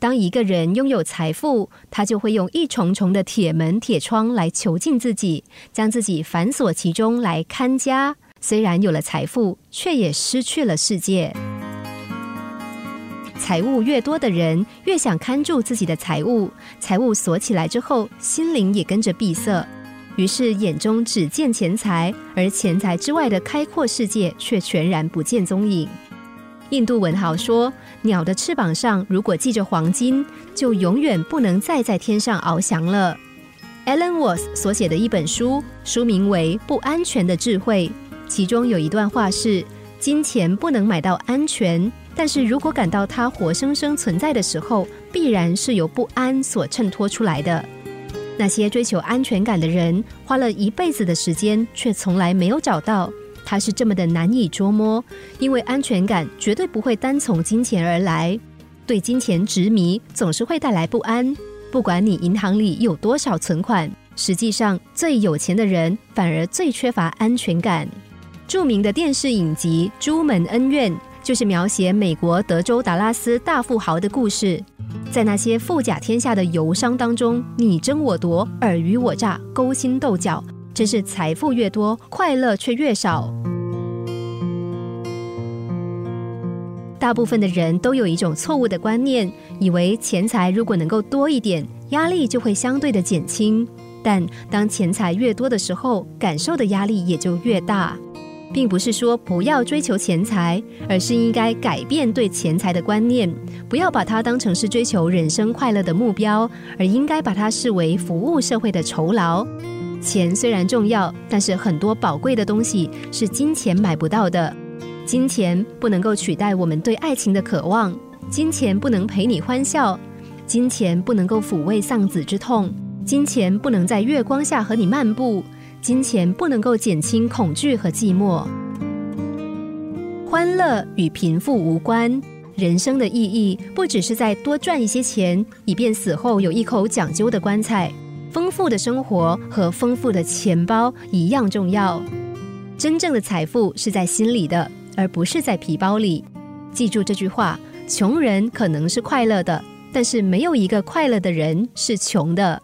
当一个人拥有财富，他就会用一重重的铁门铁窗来囚禁自己，将自己反锁其中来看家。虽然有了财富，却也失去了世界。财物越多的人，越想看住自己的财物。财物锁起来之后，心灵也跟着闭塞，于是眼中只见钱财，而钱财之外的开阔世界却全然不见踪影。印度文豪说：“鸟的翅膀上如果系着黄金，就永远不能再在天上翱翔了。” Alan Watts 所写的一本书，书名为《不安全的智慧》，其中有一段话是：“金钱不能买到安全，但是如果感到它活生生存在的时候，必然是由不安所衬托出来的。那些追求安全感的人，花了一辈子的时间，却从来没有找到。”它是这么的难以捉摸，因为安全感绝对不会单从金钱而来。对金钱执迷总是会带来不安。不管你银行里有多少存款，实际上最有钱的人反而最缺乏安全感。著名的电视影集《朱门恩怨》就是描写美国德州达拉斯大富豪的故事。在那些富甲天下的游商当中，你争我夺，尔虞我诈，勾心斗角。真是财富越多，快乐却越少。大部分的人都有一种错误的观念，以为钱财如果能够多一点，压力就会相对的减轻。但当钱财越多的时候，感受的压力也就越大。并不是说不要追求钱财，而是应该改变对钱财的观念，不要把它当成是追求人生快乐的目标，而应该把它视为服务社会的酬劳。钱虽然重要，但是很多宝贵的东西是金钱买不到的。金钱不能够取代我们对爱情的渴望，金钱不能陪你欢笑，金钱不能够抚慰丧子之痛，金钱不能在月光下和你漫步，金钱不能够减轻恐惧和寂寞。欢乐与贫富无关，人生的意义不只是在多赚一些钱，以便死后有一口讲究的棺材。丰富的生活和丰富的钱包一样重要。真正的财富是在心里的，而不是在皮包里。记住这句话：穷人可能是快乐的，但是没有一个快乐的人是穷的。